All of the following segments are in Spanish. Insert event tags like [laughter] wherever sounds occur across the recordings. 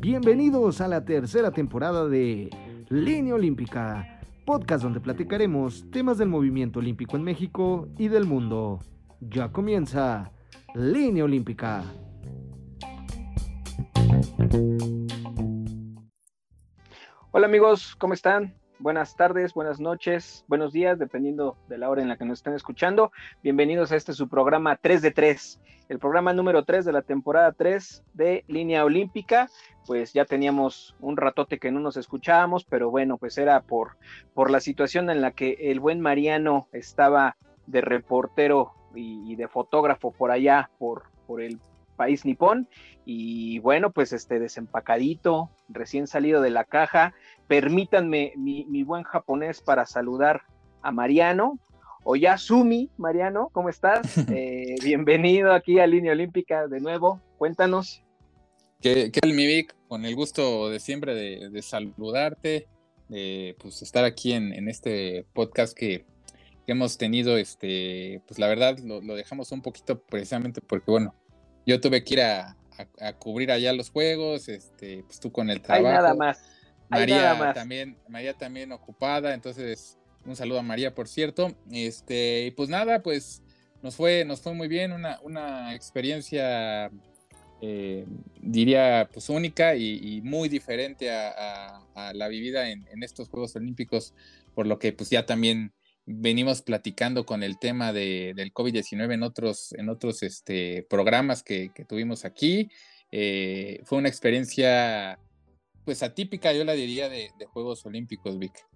Bienvenidos a la tercera temporada de Línea Olímpica, podcast donde platicaremos temas del movimiento olímpico en México y del mundo. Ya comienza Línea Olímpica. Hola amigos, ¿cómo están? Buenas tardes, buenas noches, buenos días, dependiendo de la hora en la que nos estén escuchando. Bienvenidos a este su programa 3 de 3, el programa número 3 de la temporada 3 de Línea Olímpica. Pues ya teníamos un ratote que no nos escuchábamos, pero bueno, pues era por, por la situación en la que el buen Mariano estaba de reportero y, y de fotógrafo por allá, por, por el país nipón. Y bueno, pues este desempacadito, recién salido de la caja. Permítanme mi, buen japonés para saludar a Mariano. Oyasumi, Mariano, ¿cómo estás? [laughs] Eh, bienvenido aquí a Línea Olímpica de nuevo. Cuéntanos. ¿Qué, tal, mi Vic? Con el gusto de siempre de, saludarte, de pues, estar aquí en, este podcast que, hemos tenido, este, pues la verdad lo, lo, dejamos un poquito precisamente porque, bueno, yo tuve que ir a, cubrir allá los juegos, este, pues tú con el trabajo. Hay nada más. María también, María también ocupada, entonces un saludo a María, por cierto. Este, y pues nada, pues nos fue, nos fue muy bien, una, una experiencia, eh, diría, pues única y, muy diferente a, la vivida en, en, estos Juegos Olímpicos, por lo que pues ya también venimos platicando con el tema de, del COVID-19 en otros, en otros este, programas que, tuvimos aquí. Eh, fue una experiencia, pues atípica, yo la diría, de, Juegos Olímpicos, Vic.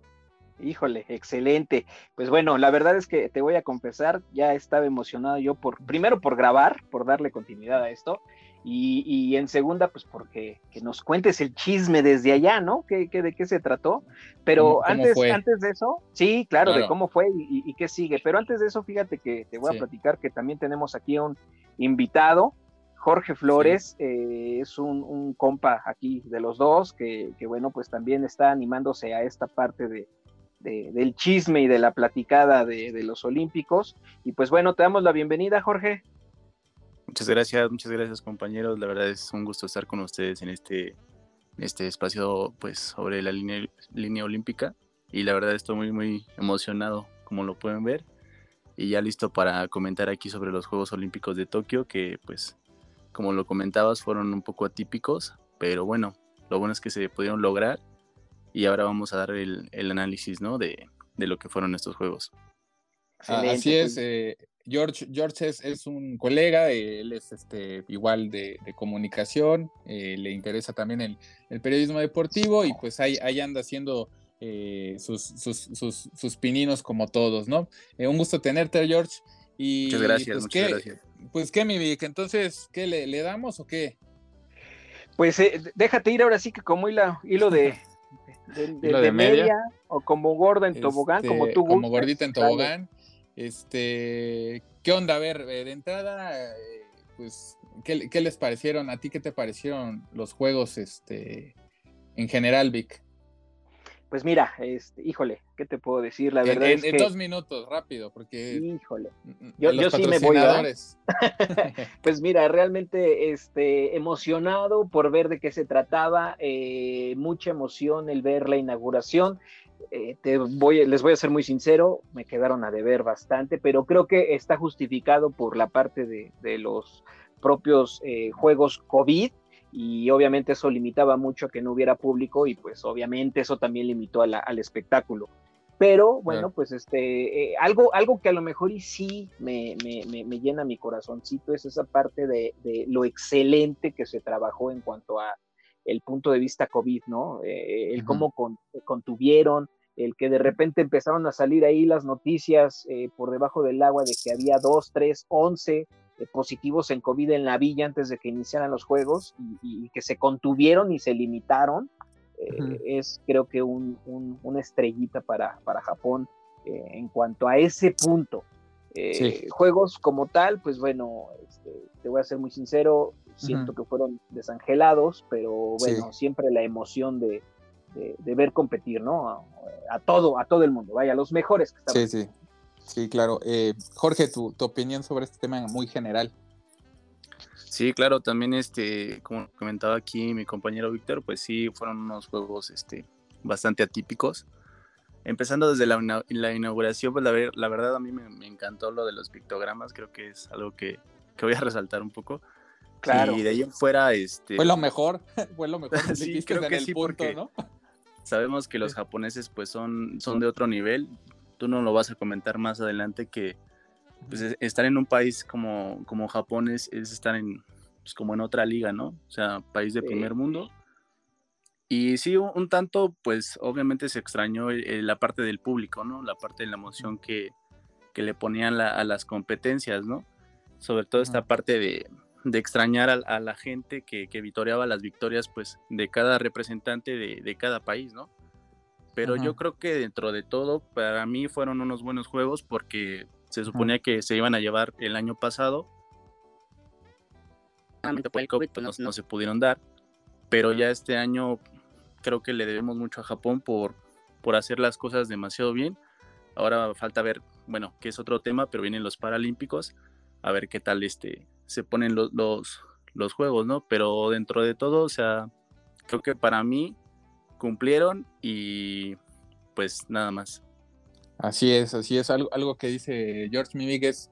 Híjole, excelente. Pues bueno, la verdad es que te voy a confesar, ya estaba emocionado yo por, primero por grabar, por darle continuidad a esto, y, en segunda, pues porque que nos cuentes el chisme desde allá, ¿no? ¿Qué, de qué se trató? Pero antes, antes de eso, sí, claro, de cómo fue y, qué sigue. Pero antes de eso, fíjate que te voy a platicar que también tenemos aquí un invitado, Jorge Flores, eh, es un, compa aquí de los dos, que, bueno, pues también está animándose a esta parte de, del chisme y de la platicada de, de los Olímpicos. Y pues bueno, te damos la bienvenida, Jorge. Muchas gracias, muchas gracias compañeros. La verdad es un gusto estar con ustedes en este, este espacio pues sobre la línea, línea olímpica y la verdad estoy muy muy emocionado como lo pueden ver y ya listo para comentar aquí sobre los Juegos Olímpicos de Tokio que pues como lo comentabas fueron un poco atípicos pero bueno lo bueno es que se pudieron lograr y ahora vamos a dar el, el análisis ¿no? de, de, lo que fueron estos Juegos. Así es, pues. eh, George, George es, un colega, él es este, igual de, comunicación, eh, le interesa también el, periodismo deportivo y pues ahí, ahí anda haciendo eh, sus, sus, pininos como todos, ¿no? Eh, un gusto tenerte, George. Y, muchas gracias, pues, muchas ¿qué, gracias. Pues qué, mi Vic, entonces, ¿qué le, damos o qué? Pues déjate ir ahora sí que como hilo, [laughs] hilo de, de, media, o como gorda en tobogán, como este, tú Como gordita en tobogán. Este, ¿qué onda? A ver, eh, de entrada, eh, pues, ¿qué, les parecieron? ¿A ti qué te parecieron los juegos este, en general, Vic? Pues mira, este, híjole, ¿qué te puedo decir? La verdad en, es en dos minutos, rápido, porque... Híjole, yo, yo sí me voy a... [laughs] pues mira, realmente este, emocionado por ver de qué se trataba, eh, mucha emoción el ver la inauguración, eh, te voy, les voy a ser muy sincero, me quedaron a deber bastante, pero creo que está justificado por la parte de, los propios eh, juegos COVID y obviamente eso limitaba mucho a que no hubiera público y pues obviamente eso también limitó al espectáculo. Pero bueno, pues este, eh, algo, algo que a lo mejor y sí me, me, llena mi corazoncito es esa parte de, de, lo excelente que se trabajó en cuanto a el punto de vista COVID, ¿no? Eh, el cómo contuvieron, el que de repente empezaron a salir ahí las noticias eh, por debajo del agua de que había dos, tres, once eh, positivos en COVID en la villa antes de que iniciaran los juegos y, que se contuvieron y se limitaron, es creo que un, una estrellita para, para Japón en cuanto a ese punto. Juegos como tal, pues bueno, este, te voy a ser muy sincero, siento que fueron desangelados, pero bueno, siempre la emoción de, ver competir, ¿no? A, todo, a todo el mundo, vaya, los mejores que estaban. Sí, sí, sí, claro. Eh, Jorge, tu, opinión sobre este tema muy general. Sí, claro, también este, como comentaba aquí mi compañero Víctor, pues sí, fueron unos juegos este, bastante atípicos. Empezando desde la, la inauguración, pues la, la, verdad a mí me, encantó lo de los pictogramas, creo que es algo que, que voy a resaltar un poco. Claro. Y de ahí en fuera, este... Fue lo mejor, [laughs] fue lo mejor. [laughs] sí, creo que sí, porque ¿no? sabemos que los japoneses pues son, son de otro nivel. Tú no lo vas a comentar más adelante que pues, estar en un país como, como Japón es, estar en, pues, como en otra liga, ¿no? O sea, país de primer mundo. Y sí, un, tanto, pues obviamente se extrañó la parte del público, ¿no? La parte de la emoción que, que le ponían a las competencias, ¿no? Sobre todo esta parte de, de extrañar a, la gente que, que, vitoreaba las victorias, pues, de cada representante de, de cada país, ¿no? Pero yo creo que dentro de todo, para mí fueron unos buenos juegos porque se suponía que se iban a llevar el año pasado. Por el COVID, pues no, se pudieron dar. Pero ya este año creo que le debemos mucho a Japón por, por hacer las cosas demasiado bien. Ahora falta ver, bueno, que es otro tema, pero vienen los Paralímpicos, a ver qué tal este, se ponen los, los, los juegos, ¿no? Pero dentro de todo, o sea, creo que para mí cumplieron y pues nada más. Así es, así es. Algo, algo que dice George Mimig es,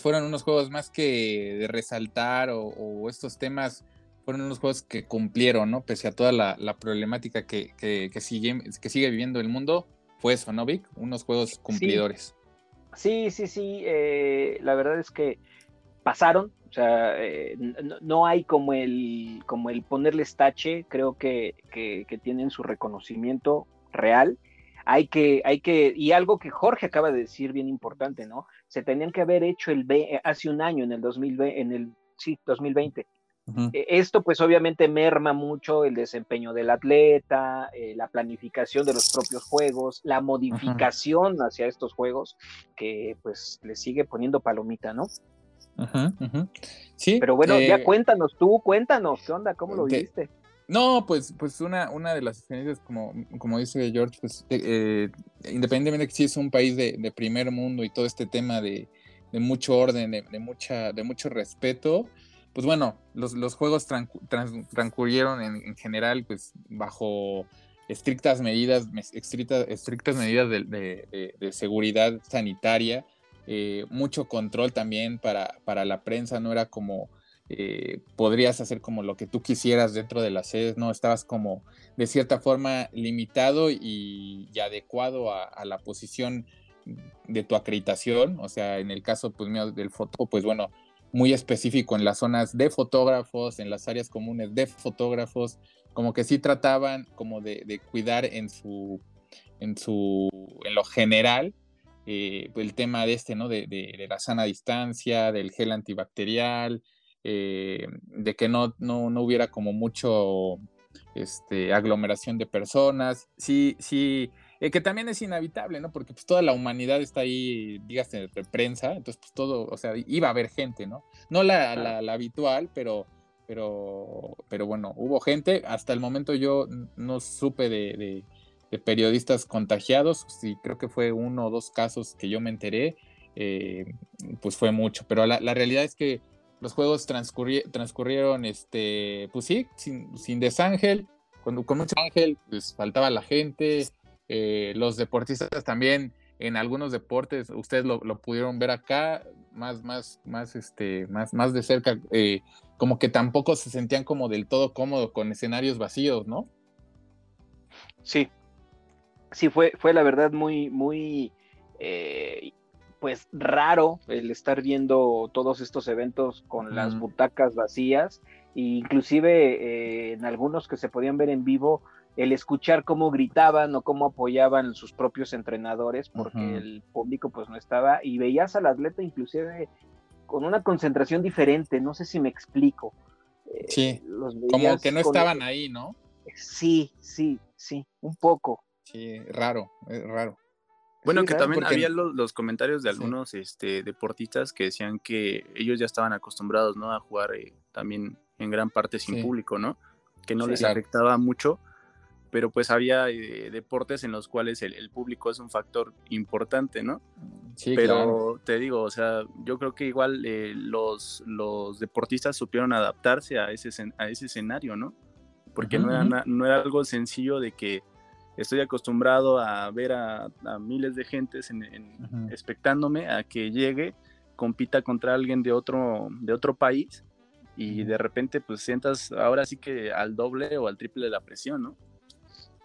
fueron unos juegos más que de resaltar o, estos temas fueron unos juegos que cumplieron, ¿no? Pese a toda la, problemática que, que, sigue, que sigue viviendo el mundo, fue eso, ¿no, Vic? Unos juegos cumplidores. Sí, sí, sí. Eh, la verdad es que pasaron, o sea, eh, no, hay como el, como el ponerles tache, creo que, que, que tienen su reconocimiento real hay que, hay que, y algo que Jorge acaba de decir bien importante, ¿no? Se tenían que haber hecho el B, hace un año, en el 2020, en el, sí, 2020. E, esto pues obviamente merma mucho el desempeño del atleta, eh, la planificación de los propios juegos, la modificación hacia estos juegos, que pues le sigue poniendo palomita, ¿no? Sí. Pero bueno, ya eh, cuéntanos tú, cuéntanos, ¿qué onda? ¿Cómo lo viste? No, pues, pues una, una de las experiencias, como, como dice George, pues eh, independientemente de que sí es un país de, primer mundo y todo este tema de, mucho orden, de, mucha, de mucho respeto, pues bueno, los, los juegos transcurrieron en, general pues bajo estrictas medidas, estrictas, estrictas medidas de, seguridad sanitaria, eh, mucho control también para, para la prensa, no era como eh, podrías hacer como lo que tú quisieras dentro de las sedes, ¿no? Estabas como de cierta forma limitado y, adecuado a, la posición de tu acreditación, o sea, en el caso pues mío del foto, pues bueno, muy específico en las zonas de fotógrafos, en las áreas comunes de fotógrafos, como que sí trataban como de, cuidar en su, en su, en lo general, eh, el tema de este, ¿no? De, de, la sana distancia, del gel antibacterial, eh, de que no, no, no, hubiera como mucho este, aglomeración de personas. Sí, sí, eh, que también es inhabitable, ¿no? Porque pues toda la humanidad está ahí, dígase, de prensa, entonces pues todo, o sea, iba a haber gente, ¿no? No la, la, habitual, pero, pero, pero bueno, hubo gente. Hasta el momento yo no supe de, de, periodistas contagiados, sí, creo que fue uno o dos casos que yo me enteré, eh, pues fue mucho, pero la, la realidad es que los juegos transcurrieron, este, pues sí, sin, sin desángel, con, con mucho ángel, pues faltaba la gente, eh, los deportistas también, en algunos deportes, ustedes lo, pudieron ver acá, más, más, más, este, más, más de cerca, eh, como que tampoco se sentían como del todo cómodos con escenarios vacíos, ¿no? Sí, sí, fue, fue la verdad muy, muy eh, pues raro el estar viendo todos estos eventos con las butacas vacías e inclusive eh, en algunos que se podían ver en vivo el escuchar cómo gritaban o cómo apoyaban sus propios entrenadores porque el público pues no estaba y veías al atleta inclusive con una concentración diferente, no sé si me explico. Eh, sí, como que no estaban ahí, ¿no? Sí, sí, sí, un poco. Sí, raro, es raro. Bueno, que también había los, comentarios de algunos este, deportistas que decían que ellos ya estaban acostumbrados, ¿no? A jugar eh, también en gran parte sin público, ¿no? Que no les afectaba mucho, pero pues había eh, deportes en los cuales el, público es un factor importante, ¿no? pero te digo, o sea, yo creo que igual eh, los, los deportistas supieron adaptarse a ese, a ese escenario, ¿no? Porque no, era, no era algo sencillo de que estoy acostumbrado a ver a, miles de gentes en, expectándome a que llegue, compita contra alguien de otro, de otro país y de repente pues sientas ahora sí que al doble o al triple de la presión, ¿no?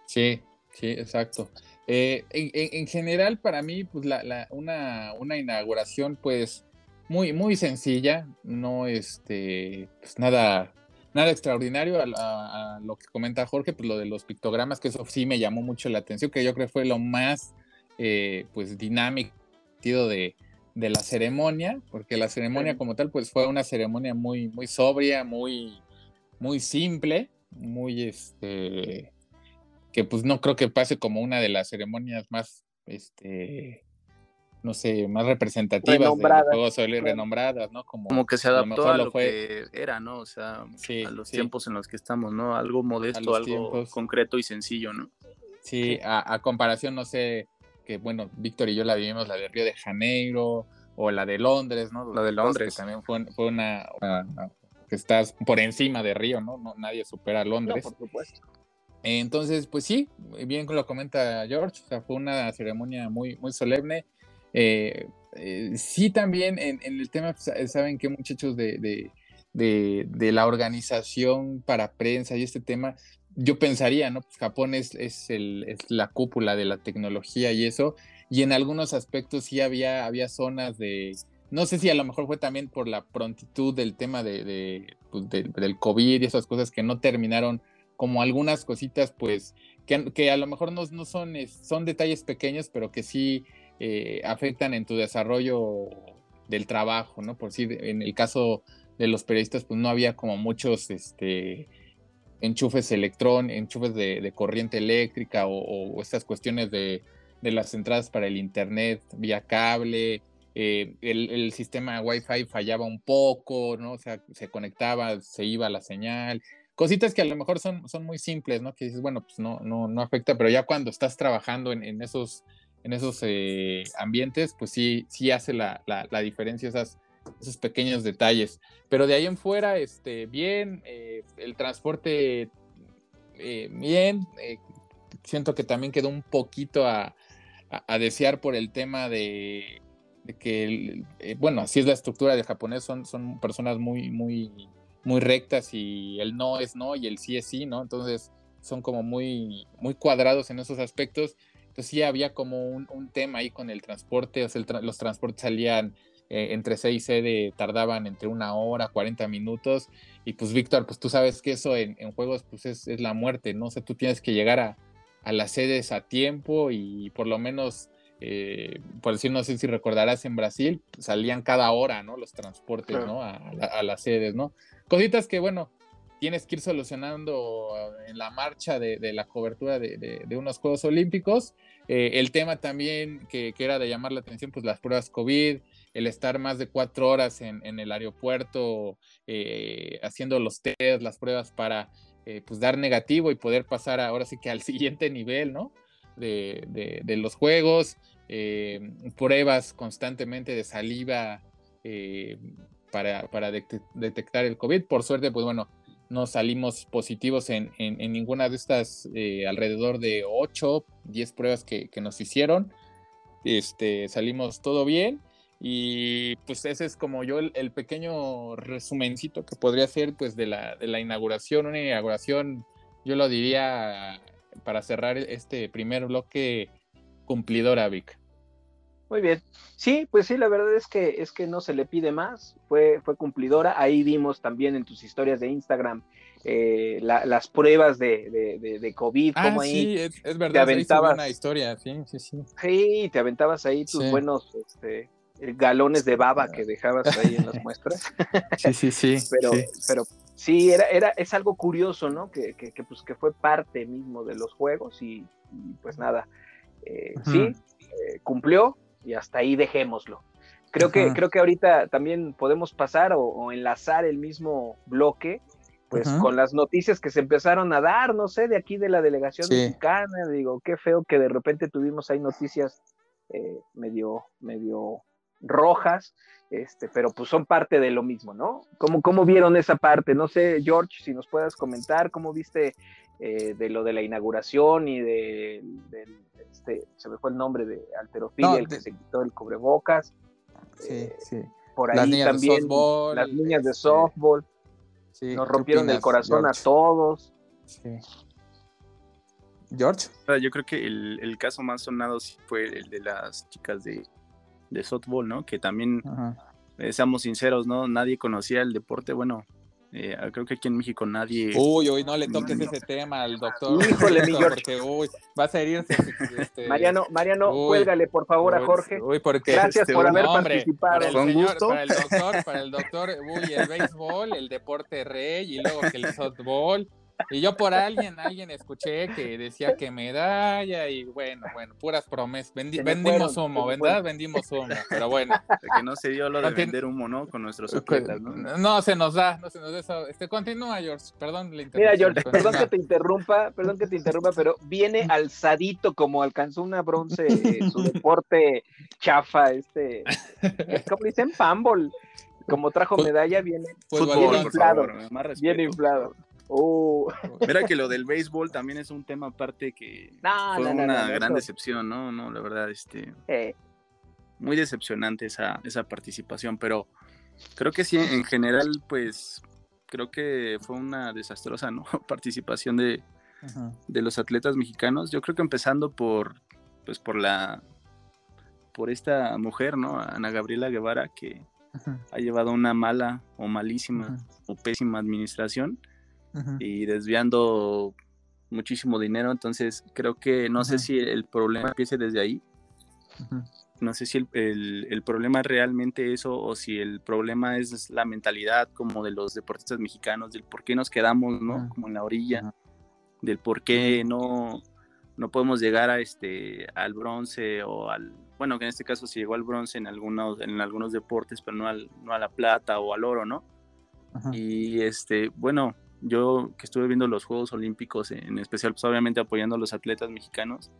Sí, sí, exacto. Eh, en, general, para mí, pues la, una, una, inauguración, pues, muy, muy sencilla, no este, pues nada, nada extraordinario a, lo que comenta Jorge, pues lo de los pictogramas, que eso sí me llamó mucho la atención, que yo creo que fue lo más, eh, pues, dinámico de, de la ceremonia, porque la ceremonia como tal, pues, fue una ceremonia muy, muy sobria, muy, muy simple, muy, este, que pues no creo que pase como una de las ceremonias más, este, no sé, más representativas renombradas, de juegos renombradas, ¿no? Como, como que se adaptó a lo, que era, ¿no? O sea, a los tiempos en los que estamos, ¿no? Algo modesto, algo concreto y sencillo, ¿no? Sí, a, comparación, no sé, que bueno, Víctor y yo la vivimos, la de Río de Janeiro o la de Londres, ¿no? La de Londres. Que también fue, fue una, que estás por encima de Río, ¿no? no nadie supera a Londres. por supuesto. Entonces, pues sí, bien lo comenta George, o sea, fue una ceremonia muy, muy solemne. Eh, eh, sí, también en, el tema, saben que muchachos de, de, la organización para prensa y este tema, yo pensaría, ¿no? Pues Japón es, es, la cúpula de la tecnología y eso, y en algunos aspectos sí había, había zonas de, no sé si a lo mejor fue también por la prontitud del tema de, pues, del COVID y esas cosas que no terminaron como algunas cositas, pues, que, que a lo mejor no, no son, son detalles pequeños, pero que sí eh, afectan en tu desarrollo del trabajo, ¿no? Por si en el caso de los periodistas, pues no había como muchos este, enchufes electrón, enchufes de, corriente eléctrica o, estas cuestiones de, las entradas para el internet vía cable. Eh, el, sistema Wi-Fi fallaba un poco, ¿no? O sea, se conectaba, se iba la señal cositas que a lo mejor son, son muy simples, ¿no? Que dices, bueno, pues no, no, no afecta, pero ya cuando estás trabajando en, esos, en esos eh, ambientes, pues sí, sí hace la, la, diferencia esas, esos pequeños detalles. Pero de ahí en fuera, este, bien, eh, el transporte, eh, bien, siento que también quedó un poquito a, a, desear por el tema de, de que, bueno, así es la estructura del japonés, son, son personas muy, muy muy rectas y el no es no y el sí es sí, ¿no? Entonces son como muy, muy cuadrados en esos aspectos. Entonces sí había como un, tema ahí con el transporte, o sea, los transportes salían eh, entre C y sede, tardaban entre una hora, 40 minutos. Y pues Víctor, pues tú sabes que eso en, juegos pues es, es, la muerte, ¿no? O sea, tú tienes que llegar a, a las sedes a tiempo y por lo menos... Eh, por decir, no sé si recordarás, en Brasil salían cada hora, ¿no? Los transportes, ¿no? A, a, las sedes, ¿no? Cositas que, bueno, tienes que ir solucionando en la marcha de, la cobertura de, unos Juegos Olímpicos. Eh, el tema también que, era de llamar la atención, pues las pruebas COVID, el estar más de cuatro horas en, el aeropuerto eh, haciendo los test, las pruebas para eh, pues dar negativo y poder pasar ahora sí que al [laughs] siguiente nivel, ¿no? De, los juegos, pruebas constantemente de saliva para, detectar el COVID. Por suerte, pues bueno, no salimos positivos en, ninguna de estas eh, alrededor de 8, 10 pruebas que, nos hicieron. Este, salimos todo bien y pues ese es como yo el, pequeño resumencito que podría ser pues de la, de la inauguración, una inauguración, yo lo diría para cerrar este primer bloque cumplidora, Vic. Muy bien. Sí, pues sí, la verdad es que es que no se le pide más, fue, fue cumplidora. Ahí vimos también en tus historias de Instagram eh, las pruebas de, de, de, COVID, ah, como ahí sí, es, verdad, te aventabas una historia, sí, sí, sí. Sí, te aventabas ahí tus buenos este, galones de baba que dejabas ahí en las muestras. [laughs] Sí, sí, sí. pero, sí. pero sí, era, era, es algo curioso, ¿no? Que, que, que, pues, que fue parte mismo de los juegos y, pues nada, eh, sí, eh, cumplió, y hasta ahí dejémoslo. Creo que, creo que ahorita también podemos pasar o, enlazar el mismo bloque, pues con las noticias que se empezaron a dar, no sé, de aquí de la delegación mexicana, digo, qué feo que de repente tuvimos ahí noticias eh, medio, medio rojas, este, pero pues son parte de lo mismo, ¿no? ¿Cómo, ¿Cómo vieron esa parte? No sé, George, si nos puedas comentar cómo viste eh, de lo de la inauguración y de, este, se me fue el nombre de Alterofilia, el que se quitó el cubrebocas. Sí, eh, sí. Por ahí también las niñas de este, softball. nos rompieron el corazón a todos. Sí. George. Yo creo que el, caso más sonado fue el de las chicas de, softball, ¿no? Que también, eh, seamos sinceros, ¿no? Nadie conocía el deporte. Bueno, eh, creo que aquí en México nadie. Uy, uy, no le toques ese tema al doctor. Híjole, [laughs] mi George. Porque, uy, vas a herirse. Este... Mariano, Mariano, cuélgale por favor a Jorge. Uy, porque, Gracias este, por haber participado. Para el, señor, para el doctor, para el doctor, uy, el béisbol, el deporte rey y luego que el softball. Y yo por alguien, alguien escuché que decía que medalla y bueno, bueno, puras promesas. vendimos humo, ¿verdad? Vendimos humo, pero bueno. que no se dio lo de vender humo, ¿no? Con nuestros atletas, ¿no? No se nos da, no se nos da eso. Este, continúa, George, perdón. Mira, George, perdón que te interrumpa, perdón que te interrumpa, pero viene alzadito como alcanzó una bronce su deporte chafa, este, ¿cómo dicen? Pambol. Como trajo medalla, viene, bien inflado. bien inflado. Uh. Mira que lo del béisbol también es un tema aparte que fue una gran decepción, ¿no? No, la verdad, este. Muy decepcionante esa, esa participación, pero creo que sí, en general, pues creo que fue una desastrosa ¿no? [laughs] participación de, de, los atletas mexicanos. Yo creo que empezando por, pues por la, por esta mujer, ¿no? Ana Gabriela Guevara, que ha llevado una mala o malísima o pésima administración y desviando muchísimo dinero. Entonces, creo que no sé si el problema empiece desde ahí. No sé si el, el, problema es realmente eso o si el problema es la mentalidad como de los deportistas mexicanos, del por qué nos quedamos, ¿no? Como en la orilla, del por qué no, no podemos llegar a este, al bronce o al, bueno, que en este caso se llegó al bronce en algunos, en algunos deportes, pero no, al, no a la plata o al oro, ¿no? Y este, bueno, yo que estuve viendo los Juegos Olímpicos, en especial, pues obviamente apoyando a los atletas mexicanos,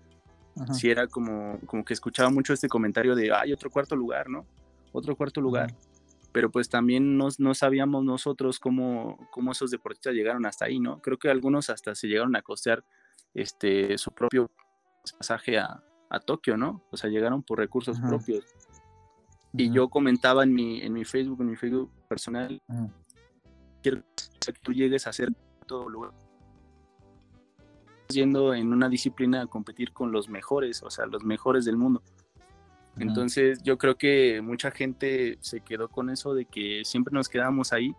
sí era como, como que escuchaba mucho este comentario de, hay otro cuarto lugar, ¿no? Otro cuarto lugar. Pero pues también no, no sabíamos nosotros cómo, cómo esos deportistas llegaron hasta ahí, ¿no? Creo que algunos hasta se llegaron a costear este, su propio pasaje a, a Tokio, ¿no? O sea, llegaron por recursos propios. Y yo comentaba en mi, en mi Facebook, en mi Facebook personal, quiero que tú llegues a hacer todo lugar yendo en una disciplina a competir con los mejores, o sea, los mejores del mundo. Entonces yo creo que mucha gente se quedó con eso de que siempre nos quedamos ahí,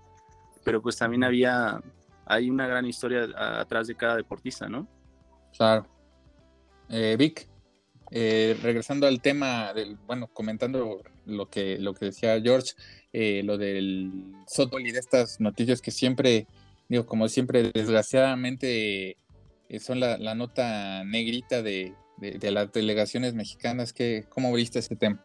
pero pues también había, hay una gran historia atrás de cada deportista, ¿no? Claro. Eh, Vic, eh, regresando al tema del, bueno, comentando lo que, lo que decía George, eh, lo del softball y de estas noticias que siempre, digo, como siempre, desgraciadamente eh, son la, nota negrita de, de, las delegaciones mexicanas. Que, ¿Cómo viste este tema?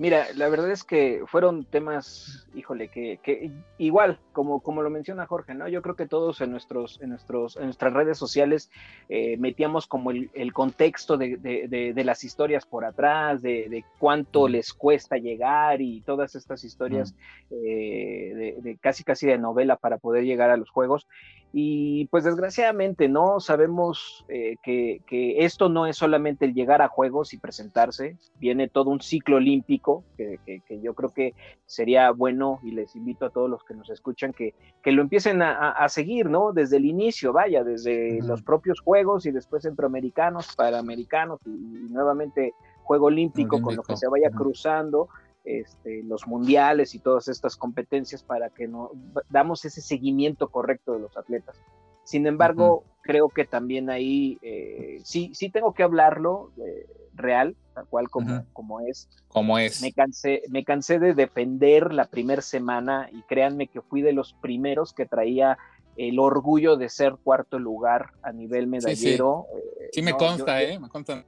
Mira, la verdad es que fueron temas, híjole, que, igual, como, como lo menciona Jorge, ¿no? Yo creo que todos en nuestros, en nuestros, en nuestras redes sociales eh, metíamos como el, contexto de, las historias por atrás, de, cuánto les cuesta llegar y todas estas historias eh, de, casi casi de novela para poder llegar a los juegos. Y pues desgraciadamente, ¿no? Sabemos eh, que, esto no es solamente el llegar a juegos y presentarse, viene todo un ciclo olímpico que, yo creo que sería bueno y les invito a todos los que nos escuchan que, lo empiecen a, seguir, ¿no? Desde el inicio, vaya, desde los propios juegos y después centroamericanos, panamericanos y, y nuevamente juego olímpico, con lo que se vaya cruzando este, los mundiales y todas estas competencias para que no damos ese seguimiento correcto de los atletas. Sin embargo, creo que también ahí eh, sí, sí tengo que hablarlo eh, real, tal cual como, como es. Como es. Me cansé, me cansé de defender la primera semana y créanme que fui de los primeros que traía el orgullo de ser cuarto lugar a nivel medallero. Sí, eh, me consta, ¿eh? Me consta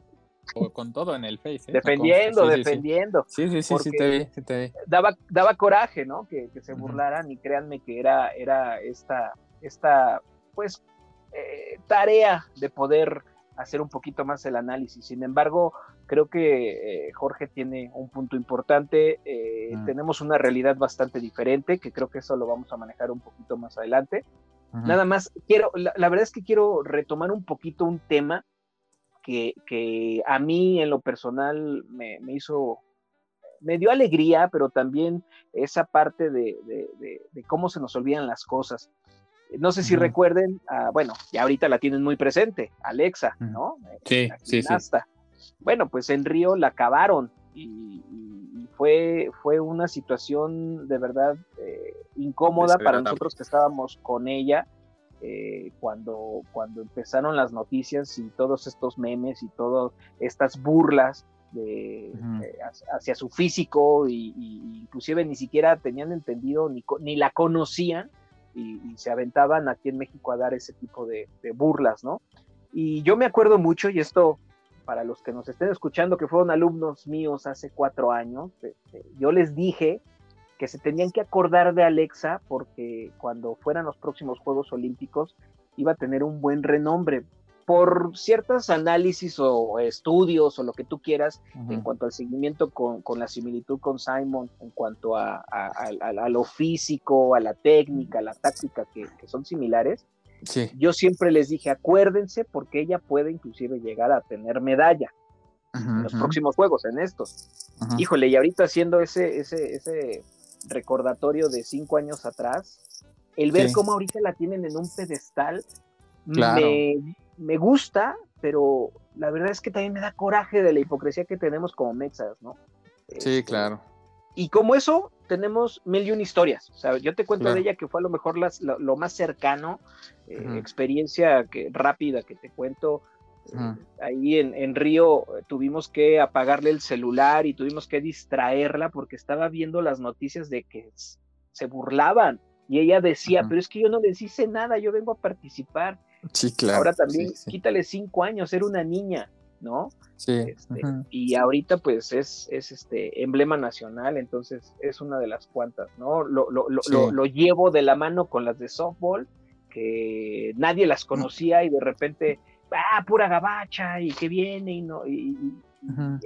con todo en el Face. ¿eh? Defendiendo, defendiendo. Sí, sí, sí, sí, te vi, sí te vi. Daba, daba coraje, ¿no? Que, se burlaran y créanme que era, era esta, esta, pues, eh, tarea de poder hacer un poquito más el análisis. Sin embargo, creo que eh, Jorge tiene un punto importante. Eh, mm. Tenemos una realidad bastante diferente, que creo que eso lo vamos a manejar un poquito más adelante. Nada más, quiero, la, verdad es que quiero retomar un poquito un tema que, que a mí en lo personal me, me, hizo, me dio alegría, pero también esa parte de, de, de, cómo se nos olvidan las cosas. No sé si recuerden, bueno, ya ahorita la tienen muy presente, Alexa, ¿no? Sí, sí, sí. Bueno, pues en Río la acabaron y, fue, fue una situación de verdad eh, incómoda para nosotros que estábamos con ella. Eh, cuando, cuando empezaron las noticias y todos estos memes y todas estas burlas de, hacia su físico y, inclusive ni siquiera tenían entendido ni, ni la conocían y, se aventaban aquí en México a dar ese tipo de, de, burlas, ¿no? Y yo me acuerdo mucho, y esto para los que nos estén escuchando, que fueron alumnos míos hace cuatro años, este, yo les dije que se tenían que acordar de Alexa porque cuando fueran los próximos Juegos Olímpicos iba a tener un buen renombre por ciertos análisis o estudios o lo que tú quieras en cuanto al seguimiento con, la similitud con Simon, en cuanto a, lo físico, a la técnica, a la táctica que son similares, yo siempre les dije, acuérdense porque ella puede inclusive llegar a tener medalla en los próximos juegos, en estos. Híjole, y ahorita haciendo ese, ese, ese recordatorio de cinco años atrás, el ver cómo ahorita la tienen en un pedestal, me, me, gusta, pero la verdad es que también me da coraje de la hipocresía que tenemos como mexas, ¿no? Sí, este, claro. Y como eso, tenemos mil y una historias. O sea, yo te cuento de ella que fue a lo mejor lo, más cercano, eh, experiencia que, rápida que te cuento. Eh, ahí en, Río eh, tuvimos que apagarle el celular y tuvimos que distraerla porque estaba viendo las noticias de que se burlaban. Y ella decía, pero es que yo no les hice nada, yo vengo a participar. Sí, claro. Ahora también, quítale cinco años, era una niña. ¿no? Sí. Este, y ahorita pues es, es este emblema nacional, entonces es una de las cuantas, ¿no? Lo, lo, lo, lo, llevo de la mano con las de softball, que nadie las conocía y de repente, ah, pura gabacha y que viene y no, y,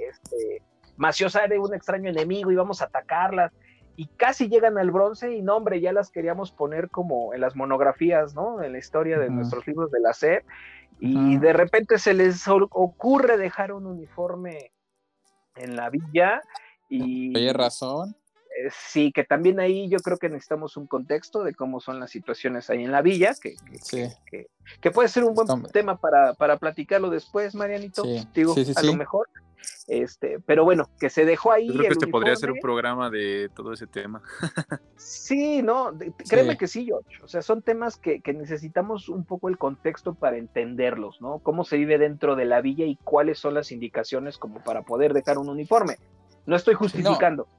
este, Maciosa era un extraño enemigo y vamos a atacarlas y casi llegan al bronce y no, hombre, ya las queríamos poner como en las monografías, ¿no? En la historia de nuestros libros de la SEP y de repente se les ocurre dejar un uniforme en la villa y... Hay razón. Eh, sí, que también ahí yo creo que necesitamos un contexto de cómo son las situaciones ahí en la villa, que, que, puede ser un buen tema para, para platicarlo después, Marianito. Digo, a lo mejor. Este, pero bueno, que se dejó ahí. Yo creo que este podría ser un programa de todo ese tema. sí, no, créeme que sí, George. O sea, son temas que, necesitamos un poco el contexto para entenderlos, ¿no? Cómo se vive dentro de la villa y cuáles son las indicaciones como para poder dejar un uniforme. No estoy justificando. No.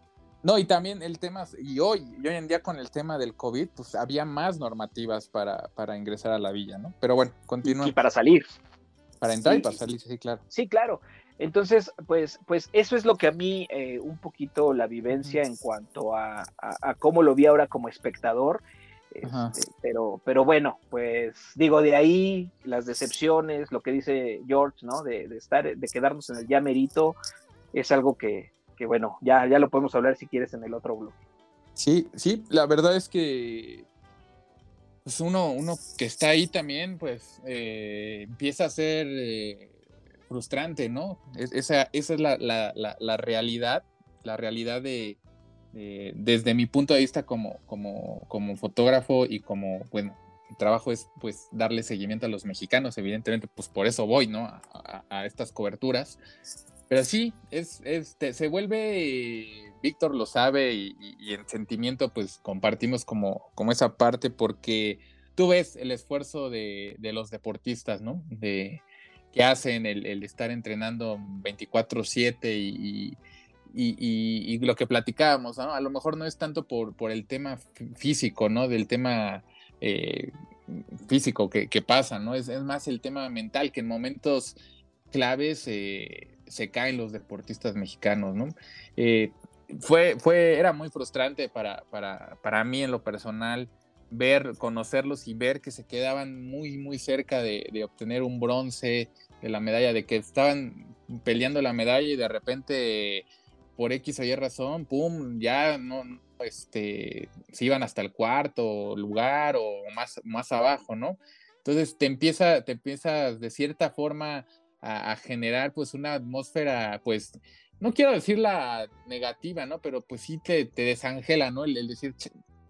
Y también el tema, y hoy, y hoy en día con el tema del COVID, pues había más normativas para, para ingresar a la villa, ¿no? Pero bueno, continúa. Y para salir. Para entrar y para salir, sí, claro. Sí, claro. Entonces, pues, pues eso es lo que a mí eh, un poquito la vivencia en cuanto a, cómo lo vi ahora como espectador. Este, pero, pero bueno, pues digo, de ahí las decepciones, lo que dice George, ¿no? De, estar, de quedarnos en el ya merito, es algo que, que, bueno, ya, ya lo podemos hablar si quieres en el otro blog. Sí, sí, la verdad es que pues uno, uno que está ahí también, pues eh, empieza a ser eh, frustrante, ¿no? esa, esa es la, la, la, realidad, la realidad de, desde mi punto de vista como, como, como fotógrafo y como, bueno, mi trabajo es pues darle seguimiento a los mexicanos, evidentemente, pues por eso voy, ¿no? A, estas coberturas. Pero sí, es, es se vuelve, Víctor lo sabe y, en sentimiento pues compartimos como, como esa parte porque tú ves el esfuerzo de, de los deportistas, ¿no? De, que hacen el, estar entrenando 24/7 y, y, lo que platicábamos, ¿no? A lo mejor no es tanto por, por el tema físico, ¿no? Del tema eh, físico que, pasa, ¿no? Es, más el tema mental, que en momentos claves eh, se caen los deportistas mexicanos, ¿no? Eh, fue, fue, era muy frustrante para, para, para mí en lo personal ver, conocerlos y ver que se quedaban muy, muy cerca de, obtener un bronce, de la medalla, de que estaban peleando la medalla y de repente por X o Y razón, pum, ya no, este, se iban hasta el cuarto lugar o más, más abajo, ¿no? Entonces te empieza, te empiezas de cierta forma a, generar pues una atmósfera, pues, no quiero decir la negativa, ¿no? Pero pues sí te, te desangela, ¿no? El, decir,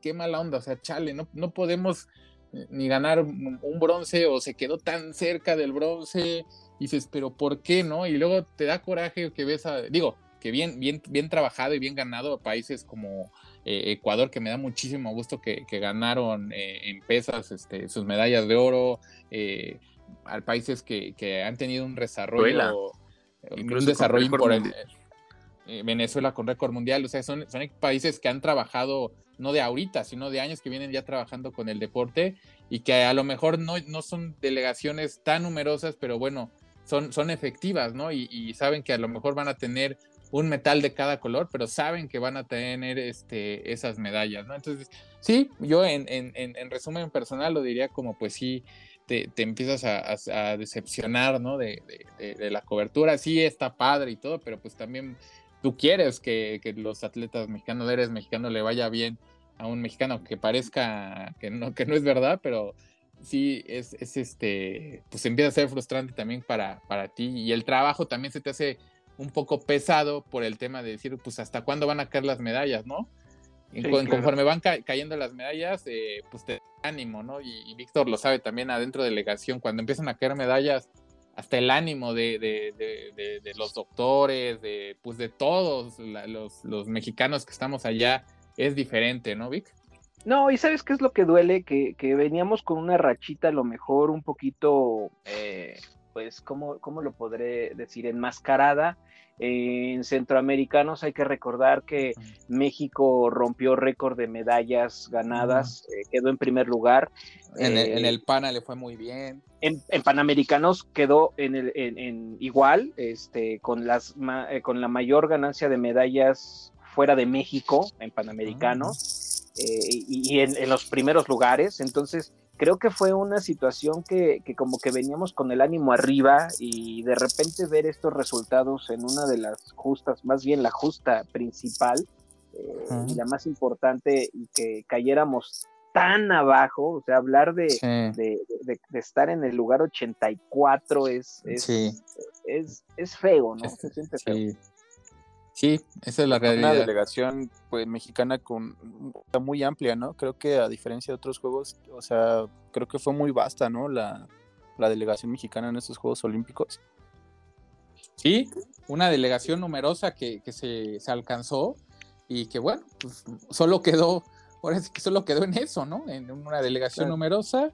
qué mala onda, o sea, chale, no, no podemos eh, ni ganar un bronce o se quedó tan cerca del bronce y dices, pero ¿por qué no? Y luego te da coraje que ves a, digo, que bien, bien, bien trabajado y bien ganado países como eh, Ecuador, que me da muchísimo gusto que, ganaron eh, en pesas este, sus medallas de oro, eh, a países que, han tenido un desarrollo, un desarrollo importante. Venezuela con récord mundial, o sea, son, son países que han trabajado no de ahorita, sino de años que vienen ya trabajando con el deporte y que a lo mejor no, no son delegaciones tan numerosas, pero bueno, son, son efectivas, ¿no? y, saben que a lo mejor van a tener un metal de cada color, pero saben que van a tener este, esas medallas, ¿no? Entonces, sí, yo en, en, en resumen personal lo diría como pues sí, te, te empiezas a, decepcionar, ¿no? De, de, la cobertura, sí está padre y todo, pero pues también tú quieres que, que, los atletas mexicanos, eres mexicano, le vaya bien a un mexicano que parezca que no, que no es verdad, pero sí es, es este, pues empieza a ser frustrante también para, para ti y el trabajo también se te hace un poco pesado por el tema de decir, pues hasta cuándo van a caer las medallas, ¿no? Conforme van cayendo las medallas, eh, pues te ánimo, ¿no? Y, Víctor lo sabe también adentro de delegación, cuando empiezan a caer medallas, hasta el ánimo de, de, los doctores, de, pues de todos los, los, mexicanos que estamos allá, es diferente, ¿no, Vic? No, y sabes qué es lo que duele, que, que veníamos con una rachita a lo mejor un poquito, eh, pues, ¿cómo, ¿cómo, lo podré decir? Enmascarada en centroamericanos hay que recordar que México rompió récord de medallas ganadas, eh, quedó en primer lugar. En, el, en, PANA le fue muy bien. En, Panamericanos quedó en, el, en, igual, este, con, las, eh, con la mayor ganancia de medallas fuera de México en Panamericanos eh, y, en, los primeros lugares. Entonces, creo que fue una situación que, como que veníamos con el ánimo arriba y de repente ver estos resultados en una de las justas, más bien la justa principal eh, y la más importante y que cayéramos tan abajo, o sea, hablar de, de, estar en el lugar 84 es, es, es, es feo, ¿no? Se siente feo. Sí, esa es la realidad. Una delegación pues, mexicana con muy amplia, ¿no? Creo que a diferencia de otros juegos, o sea, creo que fue muy vasta, ¿no? La, delegación mexicana en estos Juegos Olímpicos. Sí, una delegación numerosa que, se, alcanzó y que bueno, pues solo quedó, ahora sí que solo quedó en eso, ¿no? En una delegación numerosa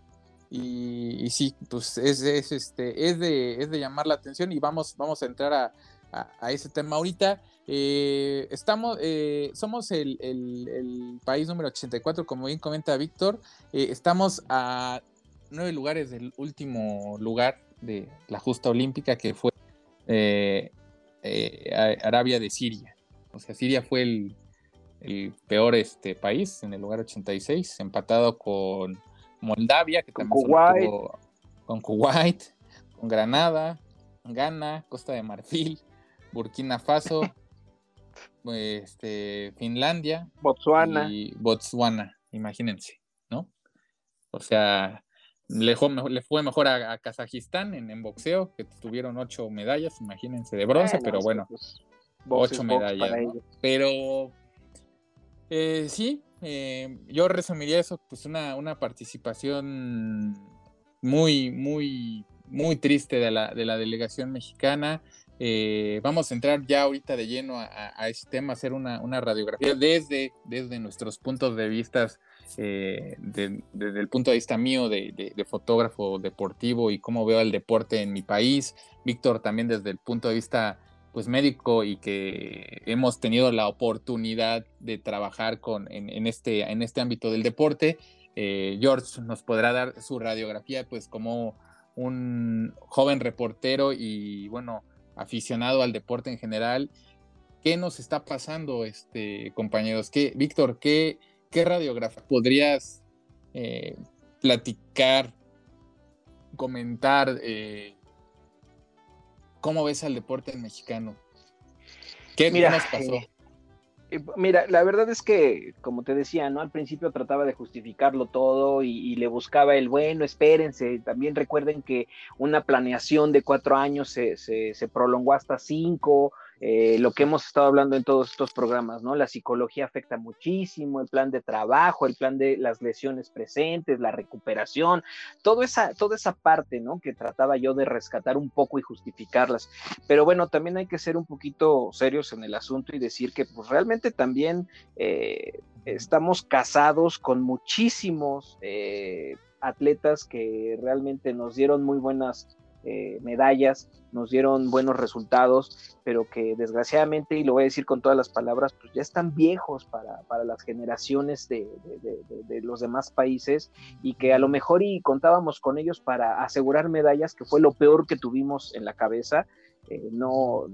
y, sí, pues es, es, este, es, de, es de llamar la atención y vamos, vamos a entrar a, a, ese tema ahorita. Eh, estamos, eh, somos el, país número 84, como bien comenta Víctor. Eh, estamos a nueve lugares del último lugar de la justa olímpica, que fue Arabia de Siria. O sea, Siria fue el, peor este, país en el lugar 86, empatado con Moldavia, que con Kuwait. con Kuwait, con Granada, Ghana, Costa de Marfil, Burkina Faso, este, Finlandia, Botswana y Botswana, imagínense, ¿no? O sea, le fue, mejor a, Kazajistán en, boxeo, que tuvieron ocho medallas, imagínense, de bronce, pero bueno, pues, ocho medallas. Pero eh, sí, eh, yo resumiría eso, pues una, una participación muy, muy, muy triste de la, de la delegación mexicana. Eh, vamos a entrar ya ahorita de lleno a, este tema, hacer una, radiografía desde, desde nuestros puntos de vista, eh, desde el punto de vista mío de, fotógrafo deportivo y cómo veo el deporte en mi país. Víctor también desde el punto de vista pues médico y que hemos tenido la oportunidad de trabajar con, en, este, en este ámbito del deporte. Eh, George nos podrá dar su radiografía pues como un joven reportero y bueno, aficionado al deporte en general, ¿qué nos está pasando, este, compañeros? ¿Qué, Víctor, qué, qué radiografía podrías eh, platicar, comentar, eh, ¿cómo ves al deporte mexicano? ¿Qué Mira, nos pasó? Eh, eh, mira, la verdad es que, como te decía, ¿no? Al principio trataba de justificarlo todo y, le buscaba el bueno, espérense. También recuerden que una planeación de cuatro años se, se, se prolongó hasta cinco. Eh, lo que hemos estado hablando en todos estos programas, ¿no? La psicología afecta muchísimo, el plan de trabajo, el plan de las lesiones presentes, la recuperación, toda esa, toda esa parte, ¿no? Que trataba yo de rescatar un poco y justificarlas. Pero bueno, también hay que ser un poquito serios en el asunto y decir que pues realmente también eh, estamos casados con muchísimos eh, atletas que realmente nos dieron muy buenas eh, medallas, nos dieron buenos resultados, pero que desgraciadamente, y lo voy a decir con todas las palabras, pues ya están viejos para, las generaciones de, los demás países y que a lo mejor y contábamos con ellos para asegurar medallas, que fue lo peor que tuvimos en la cabeza. Eh, no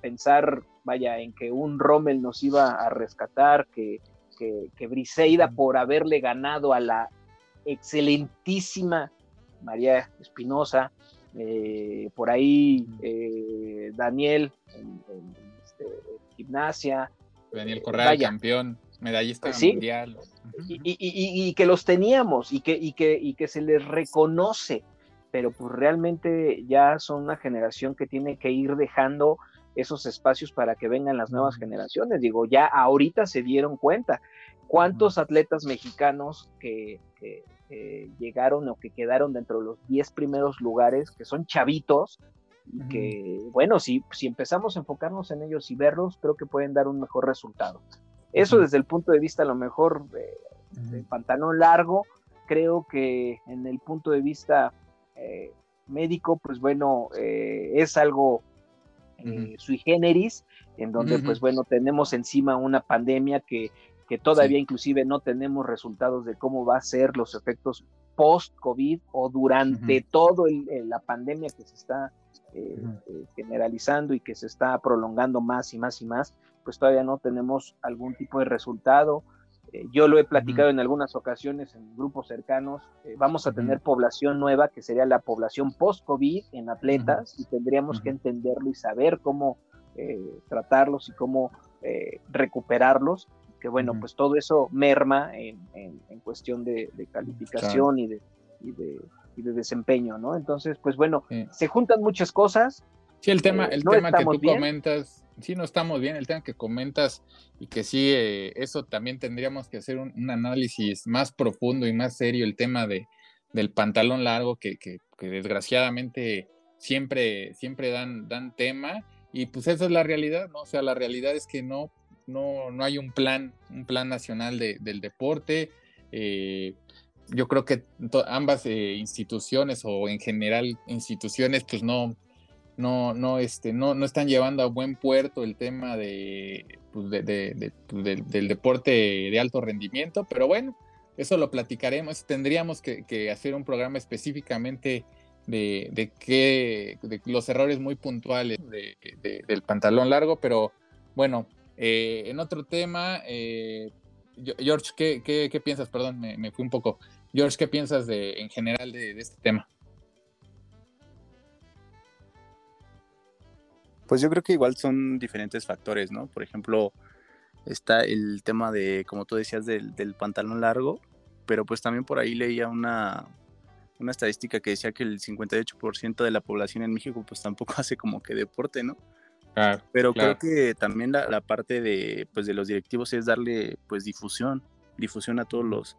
pensar, vaya, en que un Rommel nos iba a rescatar, que, que, que Briseida por haberle ganado a la excelentísima María Espinosa, eh, por ahí eh, Daniel en, este, gimnasia. Daniel eh, Corral, campeón, medallista mundial. Y, que los teníamos y que, que, y que se les reconoce, pero pues realmente ya son una generación que tiene que ir dejando esos espacios para que vengan las nuevas generaciones. Digo, ya ahorita se dieron cuenta cuántos atletas mexicanos que, llegaron o que quedaron dentro de los 10 primeros lugares, que son chavitos, y que, bueno, si, si empezamos a enfocarnos en ellos y verlos, creo que pueden dar un mejor resultado. Eso desde el punto de vista a lo mejor de, pantalón largo, creo que en el punto de vista eh, médico, pues bueno, eh, es algo eh, sui generis, en donde pues bueno, tenemos encima una pandemia que que todavía inclusive no tenemos resultados de cómo va a ser los efectos post-COVID o durante todo la pandemia que se está eh, eh, generalizando y que se está prolongando más y más y más, pues todavía no tenemos algún tipo de resultado. Eh, yo lo he platicado en algunas ocasiones en grupos cercanos. vamos a tener población nueva, que sería la población post-COVID en atletas, y tendríamos que entenderlo y saber cómo tratarlos y cómo recuperarlos que bueno, pues todo eso merma en, cuestión de, calificación y, de, y, de, desempeño, ¿no? Entonces, pues bueno, se juntan muchas cosas. Sí, el tema, el tema que tú comentas, sí, no estamos bien, el tema que comentas y que sí, eh, eso también tendríamos que hacer un, análisis más profundo y más serio, el tema de, del pantalón largo, que, que, que desgraciadamente siempre, siempre dan, dan tema. Y pues esa es la realidad, ¿no? O sea, la realidad es que no, no, no hay un plan, un plan nacional del deporte. Eh, yo creo que ambas eh, instituciones o en general instituciones pues no, no, no, este, no, no están llevando a buen puerto el tema de, pues, pues, del deporte de alto rendimiento, pero bueno, eso lo platicaremos, tendríamos que, hacer un programa específicamente de, de, qué, de los errores muy puntuales del pantalón largo, pero bueno, eh, en otro tema, eh, George, ¿qué, piensas? Perdón, me, fui un poco. George, ¿qué piensas de, en general de, este tema? Pues yo creo que igual son diferentes factores, ¿no? Por ejemplo, está el tema de, como tú decías, del, pantalón largo, pero pues también por ahí leía una, una estadística que decía que el 58% de la población en México pues tampoco [laughs] hace como que deporte, ¿no? Pero creo que también la, parte de, pues, de los directivos es darle pues difusión, difusión a todos los,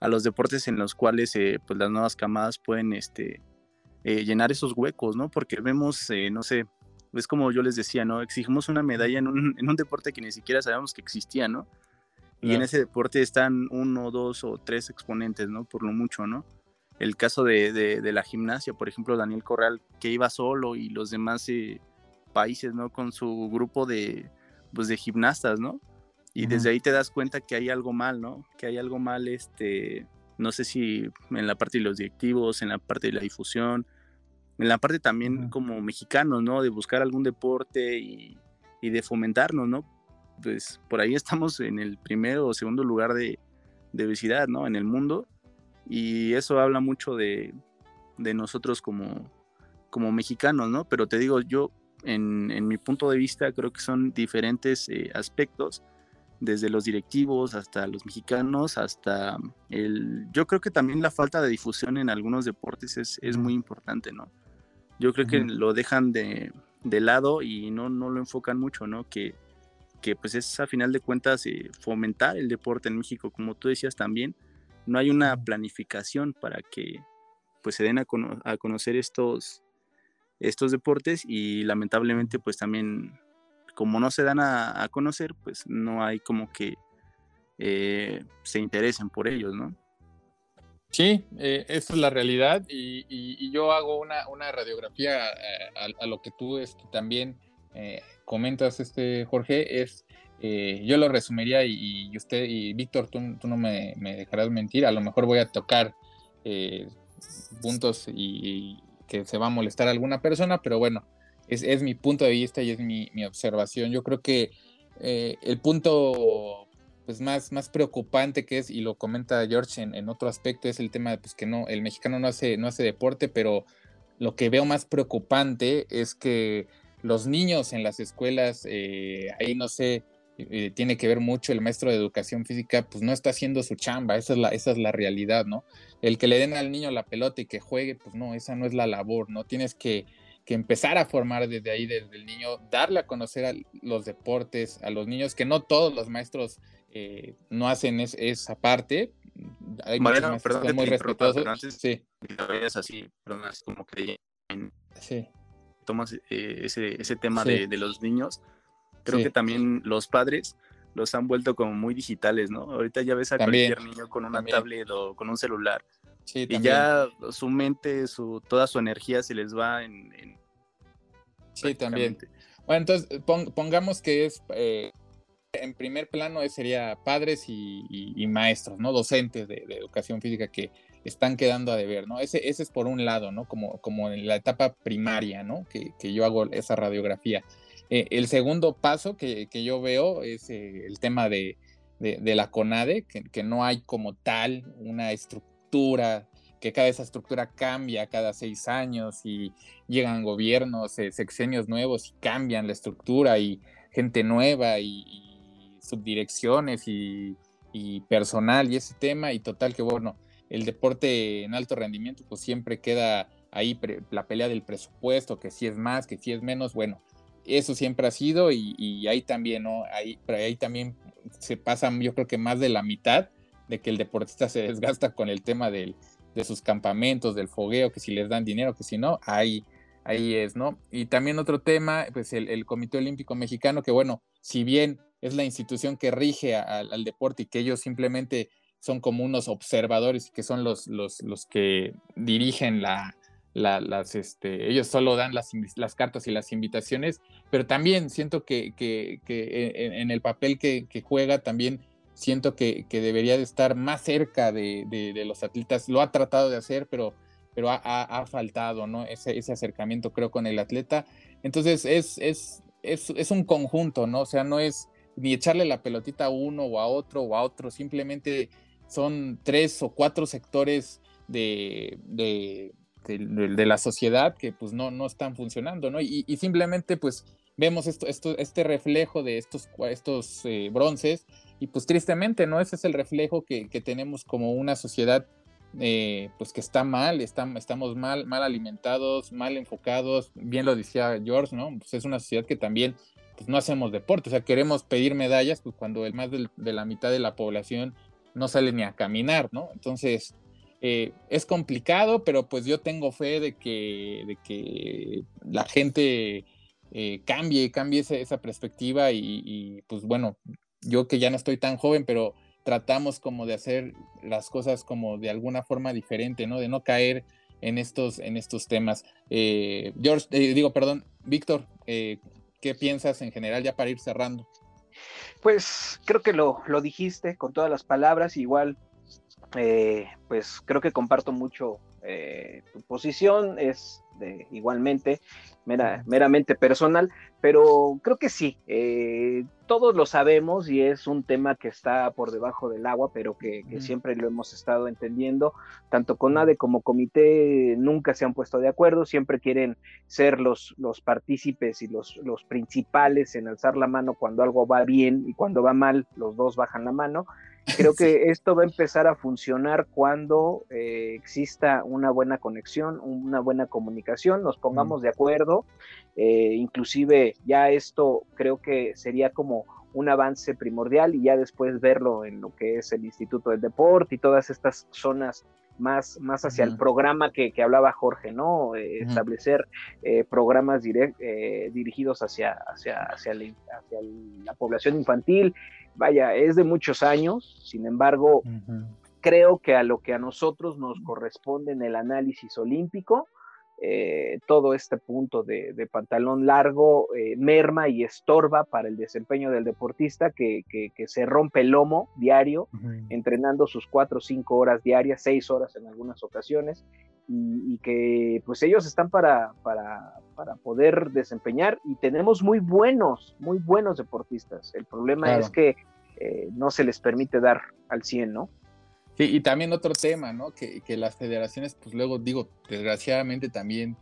a los deportes en los cuales eh, pues las nuevas camadas pueden este, eh, llenar esos huecos, ¿no? Porque vemos, eh, no sé, es como yo les decía, ¿no? Exigimos una medalla en un, en un deporte que ni siquiera sabemos que existía, ¿no? Y en ese deporte están uno, dos o tres exponentes, ¿no? Por lo mucho, ¿no? El caso de, de, la gimnasia, por ejemplo, Daniel Corral, que iba solo y los demás países, ¿no? Con su grupo de, pues, de gimnastas, ¿no? Y desde ahí te das cuenta que hay algo mal, ¿no? Que hay algo mal, este, no sé si en la parte de los directivos, en la parte de la difusión, en la parte también como mexicanos, ¿no? De buscar algún deporte y, de fomentarnos, ¿no? Pues por ahí estamos en el primero o segundo lugar de, de obesidad, ¿no? En el mundo. Y eso habla mucho de, de nosotros como, como mexicanos, ¿no? Pero te digo, yo en, mi punto de vista, creo que son diferentes eh, aspectos, desde los directivos hasta los mexicanos, hasta el... Yo creo que también la falta de difusión en algunos deportes es, es muy importante, ¿no? Yo creo que lo dejan de, de, lado y no, no lo enfocan mucho, ¿no? Que, que pues es a final de cuentas eh, fomentar el deporte en México, como tú decías también, no hay una planificación para que pues se den a, a conocer estos, estos deportes y lamentablemente pues también como no se dan a, conocer pues no hay como que eh, se interesen por ellos, ¿no? Sí, eh, es la realidad y, yo hago una, una radiografía eh, a, lo que tú este, también comentas, este Jorge, es, yo lo resumiría y, usted y Víctor, tú, no me, me, dejarás mentir, a lo mejor voy a tocar puntos y, que se va a molestar a alguna persona, pero bueno, es, mi punto de vista y es mi, observación. Yo creo que eh, el punto pues más, más preocupante que es, y lo comenta George en, otro aspecto, es el tema de pues, que no, el mexicano no hace, no hace deporte, pero lo que veo más preocupante es que los niños en las escuelas, eh, ahí no sé, eh, tiene que ver mucho el maestro de educación física, pues no está haciendo su chamba, esa es la, esa es la realidad, ¿no? El que le den al niño la pelota y que juegue, pues no, esa no es la labor, ¿no? Tienes que, empezar a formar desde ahí, desde el niño, darle a conocer a los deportes, a los niños, que no todos los maestros eh, no hacen esa parte. Hay Mariano, perdón, muy respetuosos. sí. así, perdón, como que sí. tomas eh, ese, ese tema de, de los niños Creo que también los padres los han vuelto como muy digitales, ¿no? Ahorita ya ves a cualquier niño con una tablet o con un celular. y ya su mente, su, toda su energía se les va en... sí, también. Bueno, entonces pongamos que es... Eh, en primer plano sería padres y, maestros, ¿no? Docentes de, educación física que están quedando a deber, ¿no? Ese, ese es por un lado, ¿no? Como, como en la etapa primaria, ¿no? Que, que yo hago esa radiografía. Eh, el segundo paso que, yo veo es eh, el tema de, la CONADE, que, no hay como tal una estructura, que cada esa estructura cambia cada seis años y llegan gobiernos, eh, sexenios nuevos y cambian la estructura y gente nueva y, subdirecciones y, personal y ese tema y total que bueno, el deporte en alto rendimiento pues siempre queda ahí la pelea del presupuesto, que si es más, que si es menos, bueno, eso siempre ha sido y, ahí también, ¿no? Ahí, pero ahí también se pasa, yo creo que más de la mitad de que el deportista se desgasta con el tema del, de sus campamentos, del fogueo, que si les dan dinero, que si no, ahí, ahí es, ¿no? Y también otro tema, pues el, Comité Olímpico Mexicano, que bueno, si bien es la institución que rige al deporte y que ellos simplemente son como unos observadores que son los, los, los que dirigen la, este, ellos solo dan las, cartas y las invitaciones, pero también siento que, en, el papel que, juega también siento que, debería de estar más cerca de, los atletas. Lo ha tratado de hacer, pero, pero ha, faltado ¿no? ese, acercamiento, creo, con el atleta. Entonces es, es, es, un conjunto, ¿no? O sea, no es ni echarle la pelotita a uno o a otro o a otro, simplemente son tres o cuatro sectores de, la sociedad que pues no, no están funcionando, ¿no? Y, simplemente pues vemos esto, esto, este reflejo de estos, estos eh, bronces y pues tristemente, ¿no? Ese es el reflejo que, tenemos como una sociedad eh, pues que está mal, estamos mal, mal alimentados, mal enfocados, bien lo decía George, ¿no? Pues es una sociedad que también pues no hacemos deporte, o sea, queremos pedir medallas pues cuando el más de la mitad de la población no sale ni a caminar, ¿no? Entonces, eh, es complicado, pero pues yo tengo fe de que, de que la gente eh, cambie, cambie esa, perspectiva y, pues bueno, yo que ya no estoy tan joven, pero tratamos como de hacer las cosas como de alguna forma diferente, ¿no? De no caer en estos, en estos temas. Eh, George, digo, perdón, Víctor, ¿qué piensas en general ya para ir cerrando? Pues creo que lo, dijiste con todas las palabras, igual eh, pues creo que comparto mucho eh, tu posición es de, igualmente meramente personal, pero creo que sí, eh, todos lo sabemos y es un tema que está por debajo del agua, pero que, siempre lo hemos estado entendiendo. Tanto CONADE como comité nunca se han puesto de acuerdo, siempre quieren ser los, los partícipes y los, los principales en alzar la mano cuando algo va bien y cuando va mal, los dos bajan la mano. Creo que esto va a empezar a funcionar cuando eh, exista una buena conexión, una buena comunicación, nos pongamos de acuerdo. Eh, inclusive ya esto creo que sería como un avance primordial y ya después verlo en lo que es el Instituto del Deporte y todas estas zonas más, más hacia el programa que, hablaba Jorge, ¿no? Eh, establecer programas dirigidos hacia, hacia, hacia, hacia, la población infantil, vaya, es de muchos años, sin embargo, creo que a lo que a nosotros nos corresponde en el análisis olímpico, eh, todo este punto de, pantalón largo eh, merma y estorba para el desempeño del deportista que, se rompe el lomo diario, entrenando sus cuatro o cinco horas diarias, seis horas en algunas ocasiones, y, que pues ellos están para, para, poder desempeñar y tenemos muy buenos, muy buenos deportistas. El problema es que eh, no se les permite dar al 100, ¿no? Sí, y también otro tema, ¿no? Que, que, las federaciones, pues luego digo, desgraciadamente también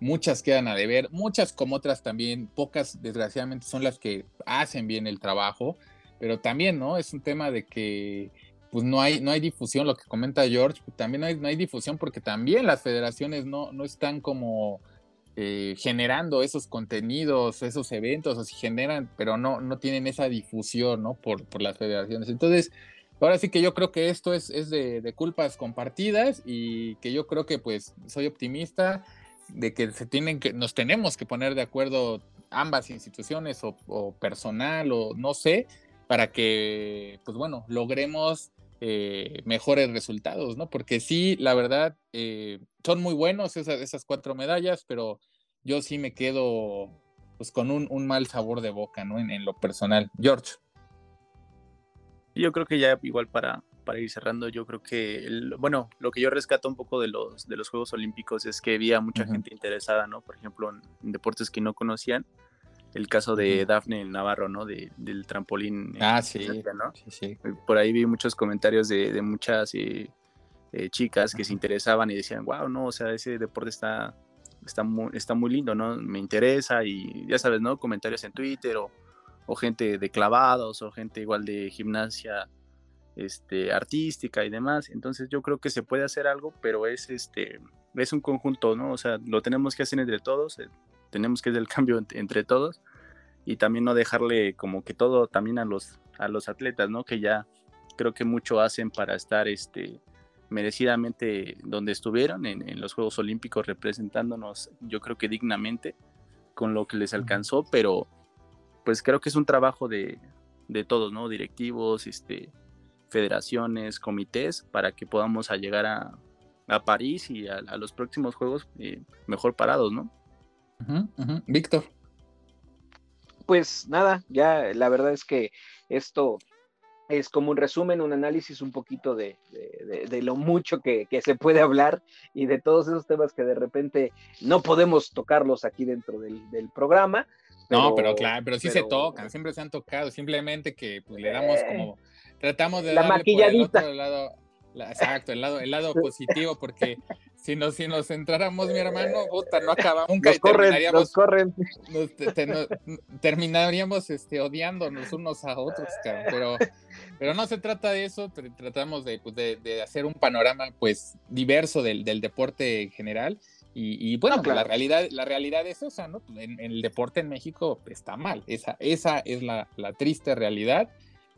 muchas quedan a deber, muchas como otras también, pocas desgraciadamente son las que hacen bien el trabajo, pero también, ¿no? Es un tema de que pues no hay, no hay difusión, lo que comenta George, pues también no hay, no hay difusión porque también las federaciones no, no están como eh, generando esos contenidos, esos eventos, o si generan, pero no, no tienen esa difusión, ¿no? Por, por las federaciones. Entonces, ahora sí que yo creo que esto es, de, culpas compartidas y que yo creo que pues soy optimista de que se tienen que, nos tenemos que poner de acuerdo ambas instituciones o, personal o no sé, para que, pues bueno, logremos eh, mejores resultados, ¿no? Porque sí, la verdad, eh, son muy buenos esas, esas, cuatro medallas, pero yo sí me quedo pues con un mal sabor de boca, ¿no? En, lo personal. George. Yo creo que ya igual para, para ir cerrando, yo creo que, bueno, lo que yo rescato un poco de los, de los Juegos Olímpicos es que había mucha gente interesada, ¿no? Por ejemplo, en deportes que no conocían el caso de Dafne Navarro, ¿no? De, del trampolín. Ah, sí. ¿no? sí, Por ahí vi muchos comentarios de, de muchas eh, eh, chicas que se interesaban y decían, wow, no, o sea, ese deporte está, está, muy, está muy lindo, ¿no? Me interesa y ya sabes, ¿no? Comentarios en Twitter o, o gente de clavados o gente igual de gimnasia este, artística y demás. Entonces yo creo que se puede hacer algo, pero es, este, es un conjunto, ¿no? O sea, lo tenemos que hacer entre todos. Eh, tenemos que hacer el [laughs] cambio entre todos y también no dejarle como que todo también a los, a los atletas, ¿no? Que ya creo que mucho hacen para estar este, merecidamente donde estuvieron en, los Juegos Olímpicos representándonos, yo creo que dignamente con lo que les alcanzó, pero pues creo que es un trabajo de, de todos, ¿no? Directivos, este, federaciones, comités, para que podamos llegar a, a París y a, los próximos Juegos eh, mejor parados, ¿no? Víctor. Pues nada, ya la verdad es que esto es como un resumen, un análisis un poquito de, lo mucho que, se puede hablar y de todos esos temas que de repente no podemos tocarlos aquí dentro del, programa. No, pero claro, pero sí se tocan, siempre se han tocado, simplemente que pues, le damos eh, como, tratamos de la maquilladita. lado, exacto, el lado, el lado positivo, porque si nos, si nos centráramos, mi hermano, puta, no acabamos nunca nos corren, nos corren. terminaríamos este, odiándonos unos a otros, pero, pero no se trata de eso, tratamos pues, de, de, hacer un panorama pues diverso del, del deporte en general. Y, bueno, la, realidad, la realidad es esa, ¿no? En, en, el deporte en México está mal, esa, esa es la, la triste realidad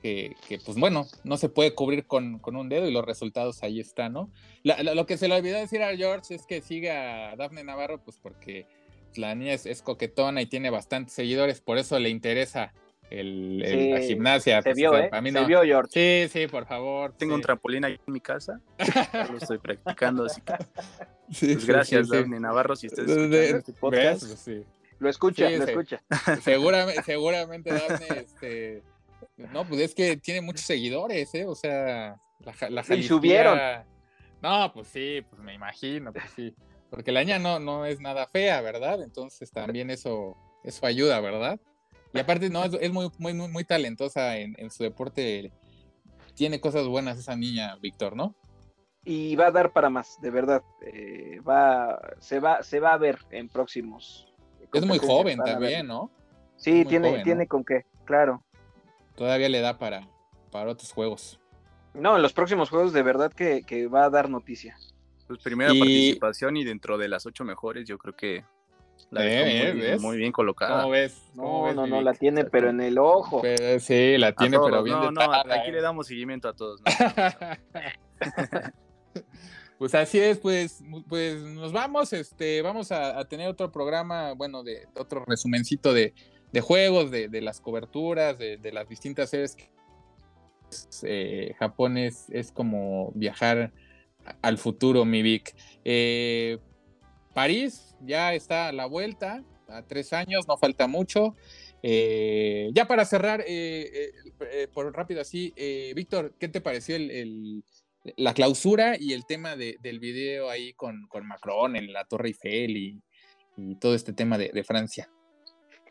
que, pues bueno, no se puede cubrir con, con, un dedo y los resultados ahí están, ¿no? lo que se le olvidó decir a George es que sigue a Dafne Navarro, pues porque la niña es, coquetona y tiene bastantes seguidores, por eso le interesa el, la gimnasia. Se pues, vio, ¿eh? se vio, George. Sí, sí, por favor. Tengo un trampolín ahí en mi casa, lo estoy practicando, así que... [laughs] pues gracias, Dafne Navarro, si estás escuchando este podcast. Lo escucha, lo escucha. [laughs] Seguramente, seguramente este no, pues es que tiene muchos seguidores, ¿eh? O sea, la, la Y subieron. No, pues sí, pues me imagino, pues sí. Porque la niña no, no es nada fea, ¿verdad? Entonces también eso, eso ayuda, ¿verdad? Y aparte, no, es, muy, muy, muy, talentosa en, su deporte. Tiene cosas buenas esa niña, Víctor, ¿no? Y va a dar para más, de verdad. Eh, va, se, va, se va a ver en próximos. Es muy joven también, ¿no? Sí, tiene, tiene con qué, claro. Todavía le da para, para otros juegos. No, en los próximos juegos de verdad que, va a dar noticia. Pues primera participación y dentro de las ocho mejores, yo creo que la eh, muy, bien colocada. ¿Cómo ves? no, no, no, la tiene, pero en el ojo. sí, la tiene, pero bien. No, no, aquí le damos seguimiento a todos. [laughs] pues así es, pues, pues nos vamos, este, vamos a, tener otro programa, bueno, de otro resumencito de, de juegos, de, de, las coberturas, de, de, las distintas series. Eh, Japón es, es, como viajar al futuro, mi Vic. Eh, París ya está a la vuelta, a tres años, no falta mucho. Eh, ya para cerrar, por rápido así, Víctor, ¿qué te pareció el, la clausura y el tema del video ahí con, Macron en la Torre Eiffel y, todo este tema de, de Francia?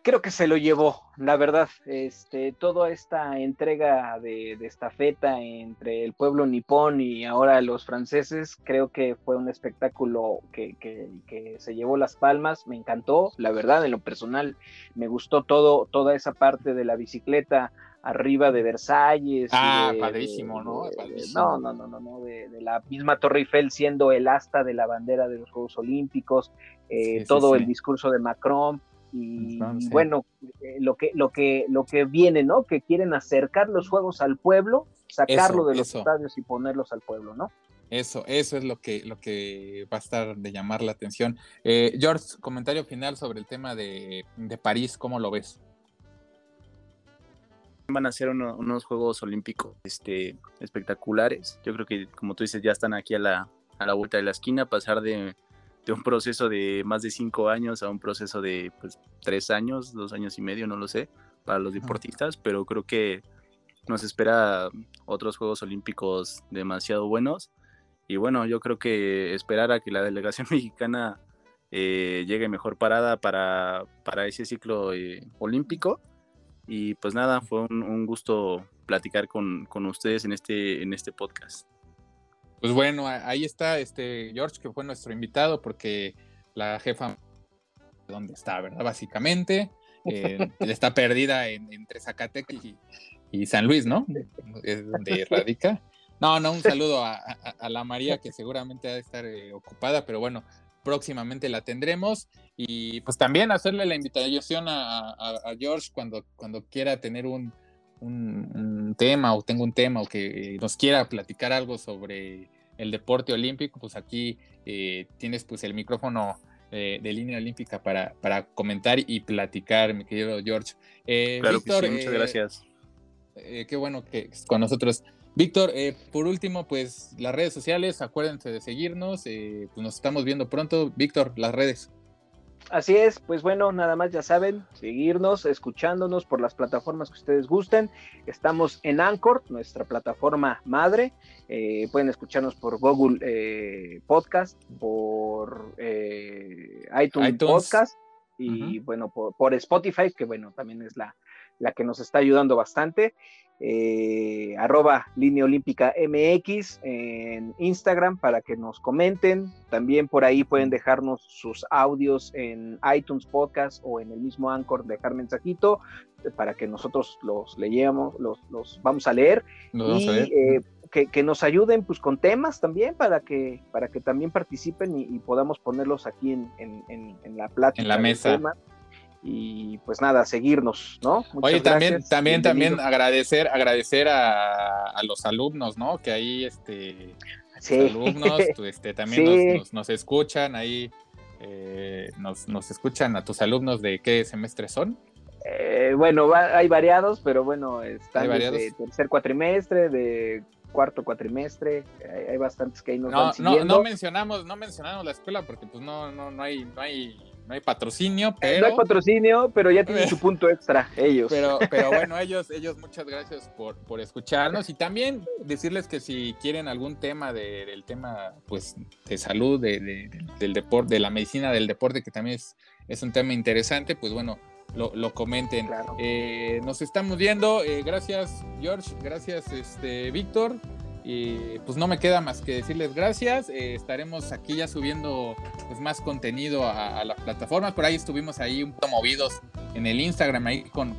Creo que se lo llevó, la verdad. Este, toda esta entrega de, de estafeta entre el pueblo nipón y ahora los franceses, creo que fue un espectáculo que, que, se llevó las palmas. Me encantó, la verdad, en lo personal, me gustó todo, toda esa parte de la bicicleta arriba de Versalles. Ah, padrísimo, ¿no? No, no, no, no, no, de, la misma Torre Eiffel siendo el asta de la bandera de los Juegos Olímpicos, eh, todo el discurso de Macron y, bueno, eh, lo que, lo que, lo que viene, ¿no? Que quieren acercar los juegos al pueblo, sacarlo de los estadios y ponerlos al pueblo, ¿no? Eso, eso es lo que, lo que va a estar de llamar la atención. Eh, George, comentario final sobre el tema de, París, ¿cómo lo ves? Van a ser unos Juegos Olímpicos este, espectaculares. Yo creo que, como tú dices, ya están aquí a la, a la vuelta de la esquina, pasar de de un proceso de más de cinco años a un proceso de pues, tres años, dos años y medio, no lo sé, para los deportistas, pero creo que nos espera otros Juegos Olímpicos demasiado buenos. Y bueno, yo creo que esperar a que la delegación [laughs] mexicana eh, llegue mejor parada para, para ese ciclo eh, olímpico. Y pues nada, fue un, un gusto platicar con, con, ustedes en este, en este podcast. Pues bueno, ahí está este George, que fue nuestro invitado, porque la jefa, ¿dónde está, verdad? Básicamente, eh, [laughs] está perdida entre Zacatecas y, San Luis, ¿no? Es donde radica. No, no, un saludo a, la María, que seguramente ha de estar eh, ocupada, pero bueno, próximamente la tendremos. Y pues también hacerle la invitación a, George cuando, cuando quiera tener un, un, tema o tengo un tema o que nos quiera platicar algo sobre el deporte olímpico, pues aquí eh, tienes pues el micrófono eh, de línea olímpica para, para comentar y platicar, mi querido George. Eh, claro Víctor, muchas gracias. qué bueno que con nosotros. Víctor, por último, pues las redes sociales, acuérdense de seguirnos, pues nos estamos viendo pronto. Víctor, las redes. Así es, pues bueno, nada más ya saben, seguirnos, escuchándonos por las plataformas que ustedes gusten. Estamos en Anchor, nuestra plataforma madre. Eh, pueden escucharnos por Google eh, Podcast, por eh, iTunes, Podcast y bueno, por, Spotify, que bueno, también es la, la que nos está ayudando bastante. Eh, arroba línea olímpica MX en Instagram para que nos comenten. También por ahí pueden dejarnos sus audios en iTunes Podcast o en el mismo Anchor, dejar mensajito para que nosotros los leyamos, los, los vamos a leer. y eh, que, nos ayuden pues con temas también para que, para que también participen y, podamos ponerlos aquí en, en, la plática. En la mesa y pues nada, seguirnos, ¿no? Oye, también, también, también agradecer, agradecer a, los alumnos, ¿no? Que ahí, este, los alumnos, este, también nos, escuchan ahí, eh, nos, nos, escuchan a tus alumnos de qué semestre son. Eh, bueno, hay variados, pero bueno, están de tercer cuatrimestre, de cuarto cuatrimestre, hay, bastantes que ahí nos no, van siguiendo. No, no mencionamos, no mencionamos la escuela porque pues no, no, no hay, no hay no hay patrocinio, pero... No hay patrocinio, pero ya tienen su [laughs] punto extra, ellos. Pero, pero [laughs] bueno, ellos, ellos muchas gracias por, por escucharnos y también decirles que si quieren algún tema del tema pues de salud, de, del deporte, de la medicina del deporte, que también es, es un tema interesante, pues bueno, lo, comenten. Eh, nos estamos viendo. Eh, gracias, George. Gracias, este, Víctor. Y pues no me queda más que decirles gracias. Eh, estaremos aquí ya subiendo pues, más contenido a, las plataformas. Por ahí estuvimos ahí un poco movidos en el Instagram ahí con,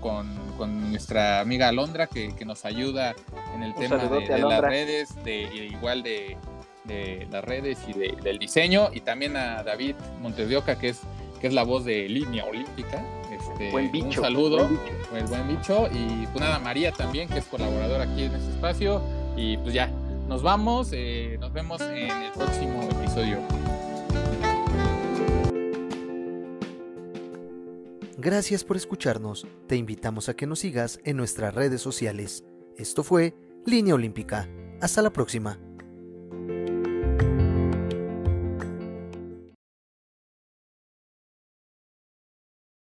nuestra amiga Alondra que, nos ayuda en el tema de, las redes, de, igual de, las redes y del diseño. Y también a David Montedioca que es, que es la voz de Línea Olímpica. Este, buen bicho. Un saludo, buen, buen bicho. Y pues nada, María también, que es colaboradora aquí en este espacio. Y pues ya, nos vamos, eh, nos vemos en el próximo episodio. Gracias por escucharnos. Te invitamos a que nos sigas en nuestras redes sociales. Esto fue Línea Olímpica. Hasta la próxima.